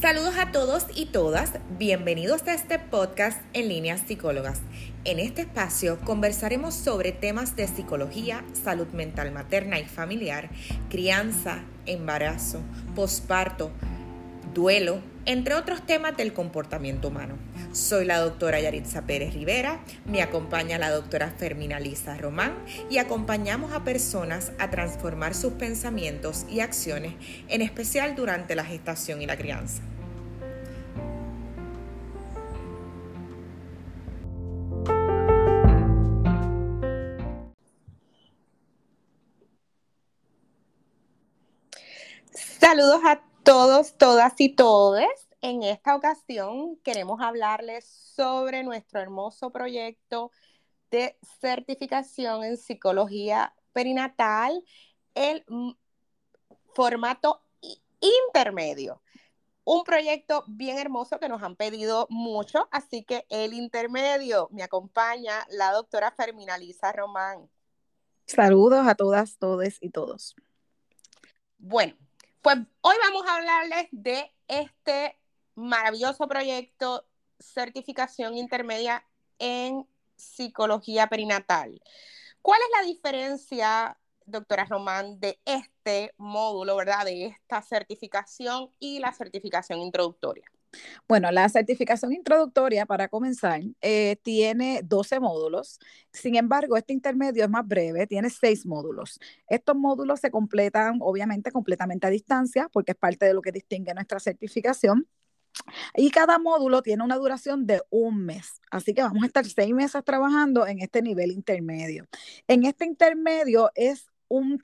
Saludos a todos y todas, bienvenidos a este podcast en líneas psicólogas. En este espacio conversaremos sobre temas de psicología, salud mental materna y familiar, crianza, embarazo, posparto, duelo, entre otros temas del comportamiento humano. Soy la doctora Yaritza Pérez Rivera, me acompaña la doctora Fermina Lisa Román y acompañamos a personas a transformar sus pensamientos y acciones, en especial durante la gestación y la crianza. Saludos a todos, todas y todes. En esta ocasión queremos hablarles sobre nuestro hermoso proyecto de certificación en psicología perinatal, el formato intermedio. Un proyecto bien hermoso que nos han pedido mucho, así que el intermedio me acompaña la doctora Fermina Lisa Román. Saludos a todas, todes y todos. Bueno, pues hoy vamos a hablarles de este maravilloso proyecto certificación intermedia en psicología perinatal. ¿Cuál es la diferencia, doctora Román, de este módulo, verdad, de esta certificación y la certificación introductoria? Bueno, la certificación introductoria, para comenzar, eh, tiene 12 módulos. Sin embargo, este intermedio es más breve, tiene 6 módulos. Estos módulos se completan, obviamente, completamente a distancia, porque es parte de lo que distingue nuestra certificación. Y cada módulo tiene una duración de un mes. Así que vamos a estar seis meses trabajando en este nivel intermedio. En este intermedio es un,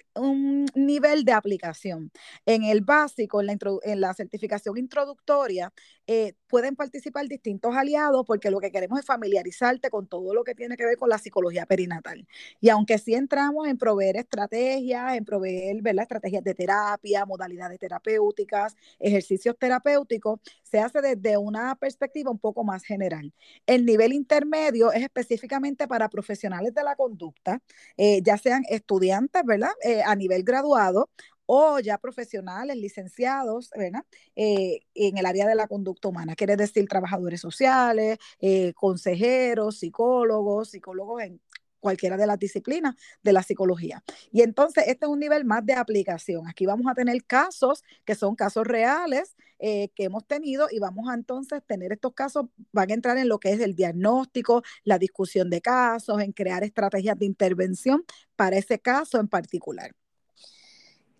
nivel de aplicación. En el básico, en la, en la certificación introductoria, eh, pueden participar distintos aliados porque lo que queremos es familiarizarte con todo lo que tiene que ver con la psicología perinatal. Y aunque sí entramos en proveer estrategias, en proveer estrategias de terapia, modalidades terapéuticas, ejercicios terapéuticos, se hace desde una perspectiva un poco más general. El nivel intermedio es específicamente para profesionales de la conducta, eh, ya sean estudiantes, ¿verdad? Eh, a nivel graduado o ya profesionales, licenciados, ¿verdad? Eh, en el área de la conducta humana, quiere decir trabajadores sociales, eh, consejeros, psicólogos, psicólogos en cualquiera de las disciplinas de la psicología. Y entonces, este es un nivel más de aplicación. Aquí vamos a tener casos que son casos reales eh, que hemos tenido y vamos a entonces tener estos casos, van a entrar en lo que es el diagnóstico, la discusión de casos, en crear estrategias de intervención para ese caso en particular.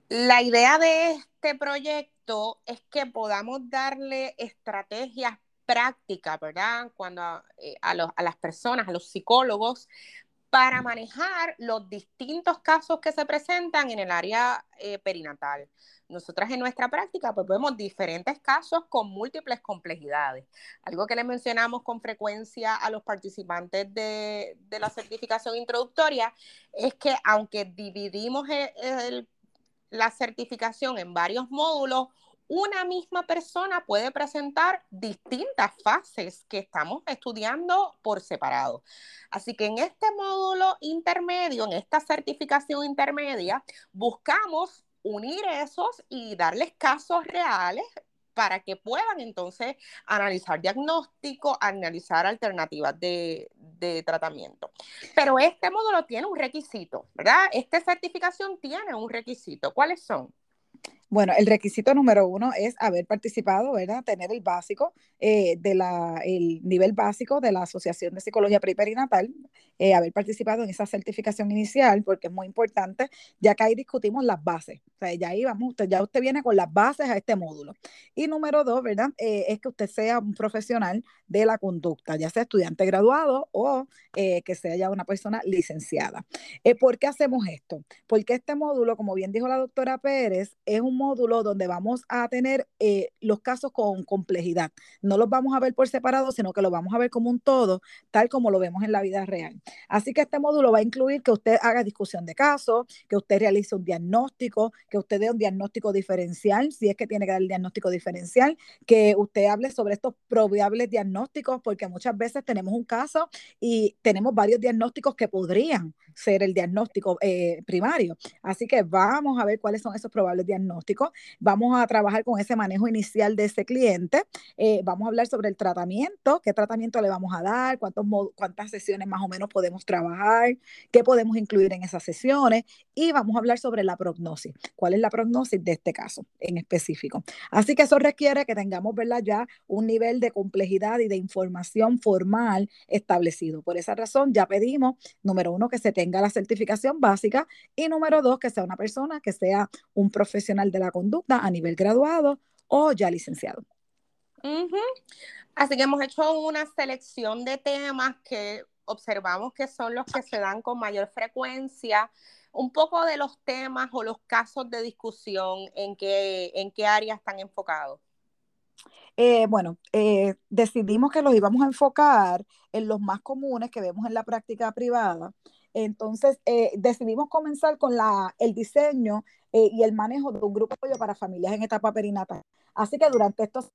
La idea de este proyecto es que podamos darle estrategias prácticas, ¿verdad? Cuando eh, a, las personas, a los psicólogos, para manejar los distintos casos que se presentan en el área eh, perinatal. Nosotras en nuestra práctica pues vemos diferentes casos con múltiples complejidades. Algo que le mencionamos con frecuencia a los participantes de, la certificación introductoria es que aunque dividimos el la certificación en varios módulos, una misma persona puede presentar distintas fases que estamos estudiando por separado. Así que en este módulo intermedio, en esta certificación intermedia, buscamos unir esos y darles casos reales para que puedan entonces analizar diagnóstico, analizar alternativas de, tratamiento. Pero este módulo tiene un requisito, ¿verdad? Esta certificación tiene un requisito. ¿Cuáles son? Bueno, el requisito número uno es haber participado, ¿verdad? Tener el básico, eh, de la, el nivel básico de la Asociación de Psicología Preperinatal, eh, haber participado en esa certificación inicial, porque es muy importante, ya que ahí discutimos las bases. O sea, ya ahí vamos, usted, ya usted viene con las bases a este módulo. Y número dos, ¿verdad? Eh, es que usted sea un profesional de la conducta, ya sea estudiante graduado o que sea ya una persona licenciada. ¿Por qué hacemos esto? Porque este módulo, como bien dijo la doctora Pérez, es un módulo donde vamos a tener eh, los casos con complejidad. No los vamos a ver por separado, sino que los vamos a ver como un todo, tal como lo vemos en la vida real. Así que este módulo va a incluir que usted haga discusión de casos, que usted realice un diagnóstico, que usted dé un diagnóstico diferencial, si es que tiene que dar el diagnóstico diferencial, que usted hable sobre estos probables diagnósticos, porque muchas veces tenemos un caso y tenemos varios diagnósticos que podrían ser el diagnóstico eh, primario. Así que vamos a ver cuáles son esos probables diagnósticos. Vamos a trabajar con ese manejo inicial de ese cliente. Eh, vamos a hablar sobre el tratamiento, qué tratamiento le vamos a dar, cuántos, cuántas sesiones más o menos podemos trabajar, qué podemos incluir en esas sesiones y vamos a hablar sobre la prognosis. ¿Cuál es la prognosis de este caso en específico? Así que eso requiere que tengamos ¿verdad? ya un nivel de complejidad y de información formal establecido. Por esa razón ya pedimos, número uno, que se tenga la certificación básica y número dos, que sea una persona que sea un profesional de la conducta a nivel graduado o ya licenciado. Así que hemos hecho una selección de temas que observamos que son los que se dan con mayor frecuencia. Un poco de los temas o los casos de discusión, en qué, en qué áreas están enfocados. Eh, bueno, eh, decidimos que los íbamos a enfocar en los más comunes que vemos en la práctica privada. Entonces, eh, decidimos comenzar con la, el diseño y el manejo de un grupo de apoyo para familias en etapa perinatal. Así que durante estos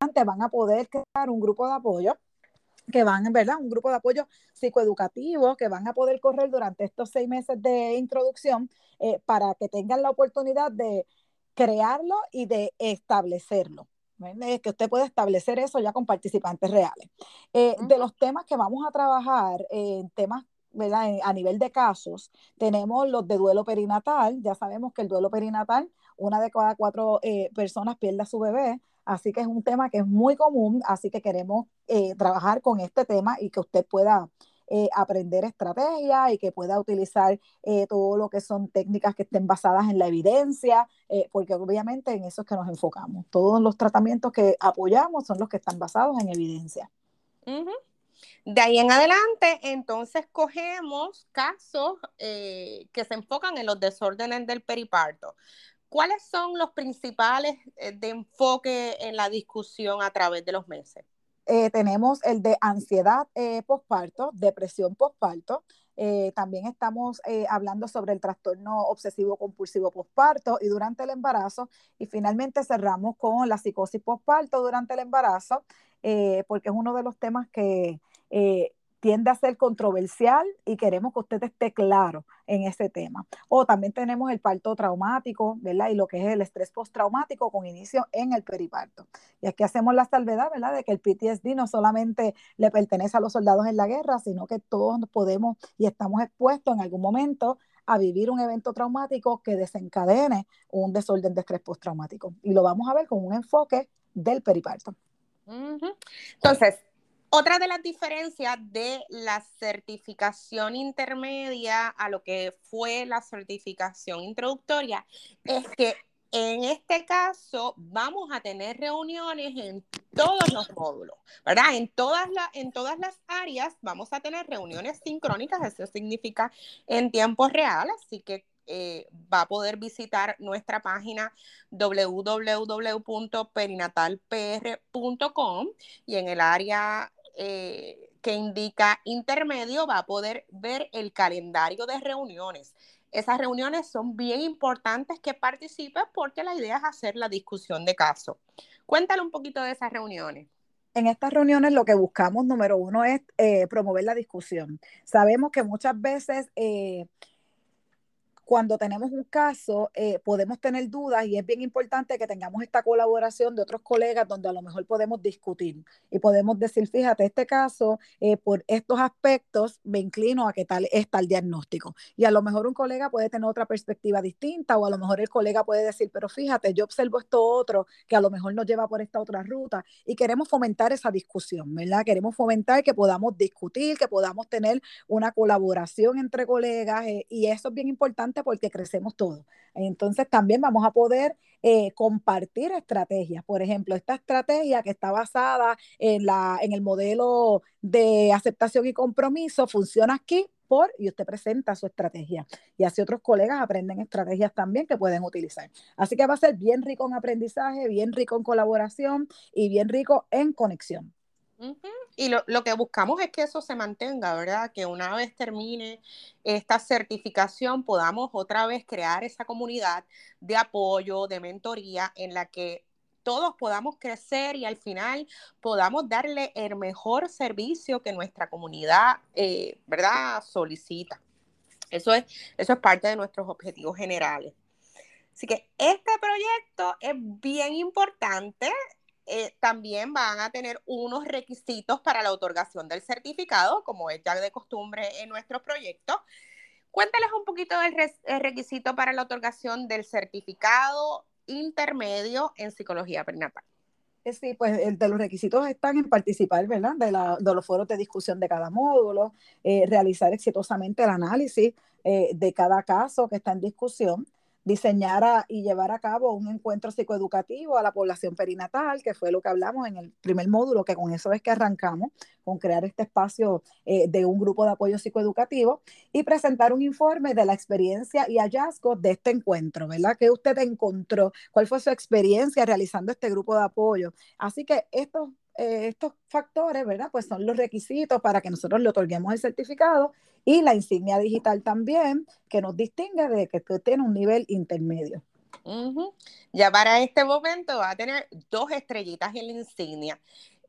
van a poder crear un grupo de apoyo que van, ¿verdad? Un grupo de apoyo psicoeducativo que van a poder correr durante estos seis meses de introducción para que tengan la oportunidad de crearlo y de establecerlo que usted puede establecer eso ya con participantes reales. Eh, de los temas que vamos a trabajar, en temas a nivel de casos, tenemos los de duelo perinatal. Ya sabemos que el duelo perinatal, una de cada cuatro eh, personas pierde a su bebé, así que es un tema que es muy común, así que queremos eh, trabajar con este tema y que usted pueda eh, aprender estrategias y que pueda utilizar eh, todo lo que son técnicas que estén basadas en la evidencia, porque obviamente en eso es que nos enfocamos. Todos los tratamientos que apoyamos son los que están basados en evidencia. De ahí en adelante, entonces cogemos casos que se enfocan en los desórdenes del periparto. ¿Cuáles son los principales de enfoque en la discusión a través de los meses? Eh, tenemos el de ansiedad eh, postparto, depresión postparto. Eh, también estamos hablando sobre el trastorno obsesivo compulsivo postparto y durante el embarazo. Y finalmente cerramos con la psicosis postparto durante el embarazo, porque es uno de los temas que tiende a ser controversial y queremos que usted esté claro en ese tema. O también tenemos el parto traumático, ¿verdad? Y lo que es el estrés postraumático con inicio en el periparto. Y aquí hacemos la salvedad, ¿verdad? De que el PTSD no solamente le pertenece a los soldados en la guerra, sino que todos podemos y estamos expuestos en algún momento a vivir un evento traumático que desencadene un desorden de estrés postraumático. Y lo vamos a ver con un enfoque del periparto. Entonces, otra de las diferencias de la certificación intermedia a lo que fue la certificación introductoria es que en este caso vamos a tener reuniones en todos los módulos, ¿verdad? En todas, en todas las áreas vamos a tener reuniones sincrónicas, eso significa en tiempo real, así que eh, va a poder visitar nuestra página www.perinatalpr.com y en el área eh, que indica intermedio va a poder ver el calendario de reuniones. Esas reuniones son bien importantes que participes porque la idea es hacer la discusión de caso. Cuéntale un poquito de esas reuniones. En estas reuniones lo que buscamos, número uno, es eh, promover la discusión. Sabemos que muchas veces eh, cuando tenemos un caso, eh, podemos tener dudas y es bien importante que tengamos esta colaboración de otros colegas donde a lo mejor podemos discutir y podemos decir, fíjate, este caso, eh, por estos aspectos, me inclino a que tal está el diagnóstico. Y a lo mejor un colega puede tener otra perspectiva distinta o a lo mejor el colega puede decir, pero fíjate, yo observo esto otro que a lo mejor nos lleva por esta otra ruta y queremos fomentar esa discusión, ¿verdad? Queremos fomentar que podamos discutir, que podamos tener una colaboración entre colegas eh, y eso es bien importante porque crecemos todos. Entonces también vamos a poder eh, compartir estrategias. Por ejemplo, esta estrategia que está basada en, la, en el modelo de aceptación y compromiso funciona aquí por, y usted presenta su estrategia. Y así otros colegas aprenden estrategias también que pueden utilizar. Así que va a ser bien rico en aprendizaje, bien rico en colaboración y bien rico en conexión. Y lo, que buscamos es que eso se mantenga, ¿verdad? Que una vez termine esta certificación podamos otra vez crear esa comunidad de apoyo, de mentoría en la que todos podamos crecer y al final podamos darle el mejor servicio que nuestra comunidad, eh, ¿verdad?, solicita. Eso es, eso es parte de nuestros objetivos generales. Así que este proyecto es bien importante. Eh, también van a tener unos requisitos para la otorgación del certificado, como es ya de costumbre en nuestro proyecto. Cuéntales un poquito del requisito para la otorgación del certificado intermedio en psicología perinatal. Eh, sí, pues el de los requisitos están en participar, ¿verdad? De, la, de los foros de discusión de cada módulo, eh, realizar exitosamente el análisis eh, de cada caso que está en discusión, diseñar y llevar a cabo un encuentro psicoeducativo a la población perinatal, que fue lo que hablamos en el primer módulo, que con eso es que arrancamos, con crear este espacio eh, de un grupo de apoyo psicoeducativo y presentar un informe de la experiencia y hallazgos de este encuentro, ¿verdad? ¿Qué usted encontró? ¿Cuál fue su experiencia realizando este grupo de apoyo? Así que estos eh, estos factores, ¿verdad? Pues son los requisitos para que nosotros le otorguemos el certificado y la insignia digital también, que nos distingue de que usted tiene un nivel intermedio. Ya para este momento va a tener dos estrellitas en la insignia,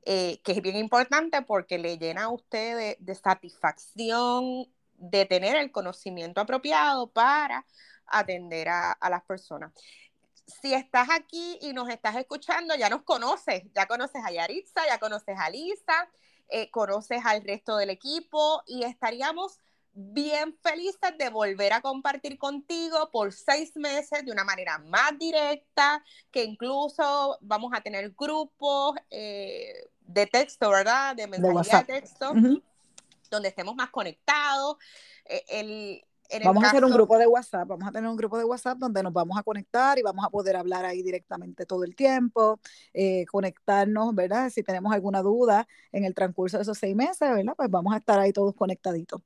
eh, que es bien importante porque le llena a usted de, satisfacción de tener el conocimiento apropiado para atender a, a las personas si estás aquí y nos estás escuchando, ya nos conoces, ya conoces a Yaritza, ya conoces a Lisa, eh, conoces al resto del equipo y estaríamos bien felices de volver a compartir contigo por seis meses de una manera más directa, que incluso vamos a tener grupos eh, de texto, ¿verdad? De mensajería de, texto, donde estemos más conectados. Eh, el, vamos a hacer un grupo de WhatsApp, vamos a tener un grupo de WhatsApp donde nos vamos a conectar y vamos a poder hablar ahí directamente todo el tiempo, eh, conectarnos, ¿verdad? Si tenemos alguna duda en el transcurso de esos seis meses, ¿verdad? Pues vamos a estar ahí todos conectaditos.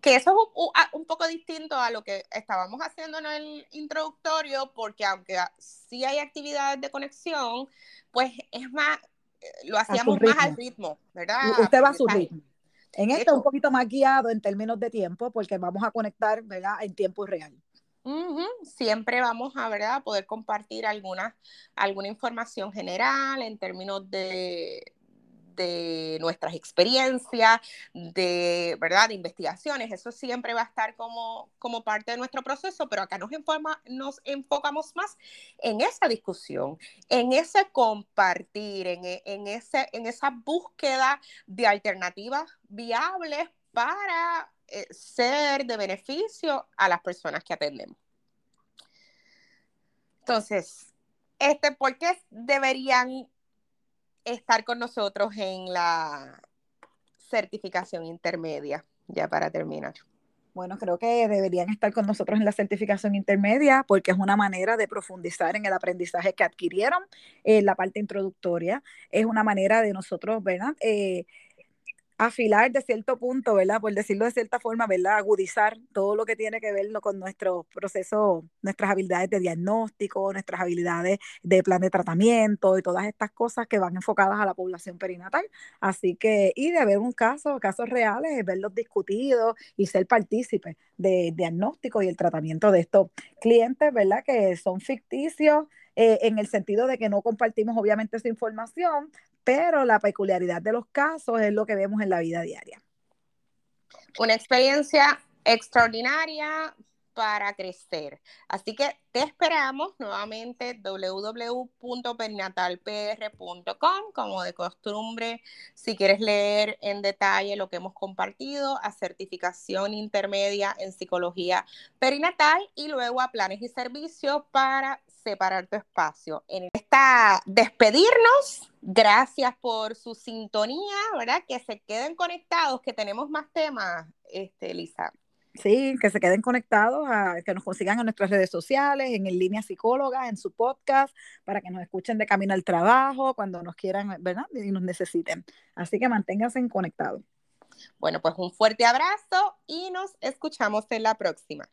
Que eso es un, poco distinto a lo que estábamos haciendo en el introductorio, porque aunque sí hay actividades de conexión, pues es más, eh, lo hacíamos más al ritmo, ¿verdad? Usted va a su ritmo. En esto un poquito más guiado en términos de tiempo, porque vamos a conectar, ¿verdad? En tiempo real. Siempre vamos a, ¿verdad? poder compartir alguna, alguna información general en términos de, de nuestras experiencias, de, ¿verdad? de investigaciones. Eso siempre va a estar como, como parte de nuestro proceso, pero acá nos, informa, nos enfocamos más en esa discusión, en ese compartir, en, en, ese, en esa búsqueda de alternativas viables para eh, ser de beneficio a las personas que atendemos. Entonces, este, ¿por qué deberían estar con nosotros en la certificación intermedia, ya para terminar? Bueno, creo que deberían estar con nosotros en la certificación intermedia porque es una manera de profundizar en el aprendizaje que adquirieron en la parte introductoria. Es una manera de nosotros, ¿verdad? Eh, afilar de cierto punto, ¿verdad? Por decirlo de cierta forma, ¿verdad? Agudizar todo lo que tiene que ver con nuestro proceso, nuestras habilidades de diagnóstico, nuestras habilidades de plan de tratamiento y todas estas cosas que van enfocadas a la población perinatal. Así que, y de ver un caso, casos reales, verlos discutidos y ser partícipe de diagnóstico y el tratamiento de estos clientes, ¿verdad? Que son ficticios, eh, en el sentido de que no compartimos obviamente esa información, pero la peculiaridad de los casos es lo que vemos en la vida diaria. Una experiencia extraordinaria para crecer. Así que te esperamos nuevamente www.perinatalpr.com, como de costumbre, si quieres leer en detalle lo que hemos compartido, a certificación intermedia en psicología perinatal y luego a planes y servicios para separar tu espacio. En esta despedirnos, gracias por su sintonía, ¿verdad? Que se queden conectados, que tenemos más temas, este, Lisa. Sí, que se queden conectados, a, que nos consigan en nuestras redes sociales, en, en línea psicóloga, en su podcast, para que nos escuchen de camino al trabajo, cuando nos quieran, ¿verdad? Y nos necesiten. Así que manténganse conectados. Bueno, pues un fuerte abrazo y nos escuchamos en la próxima.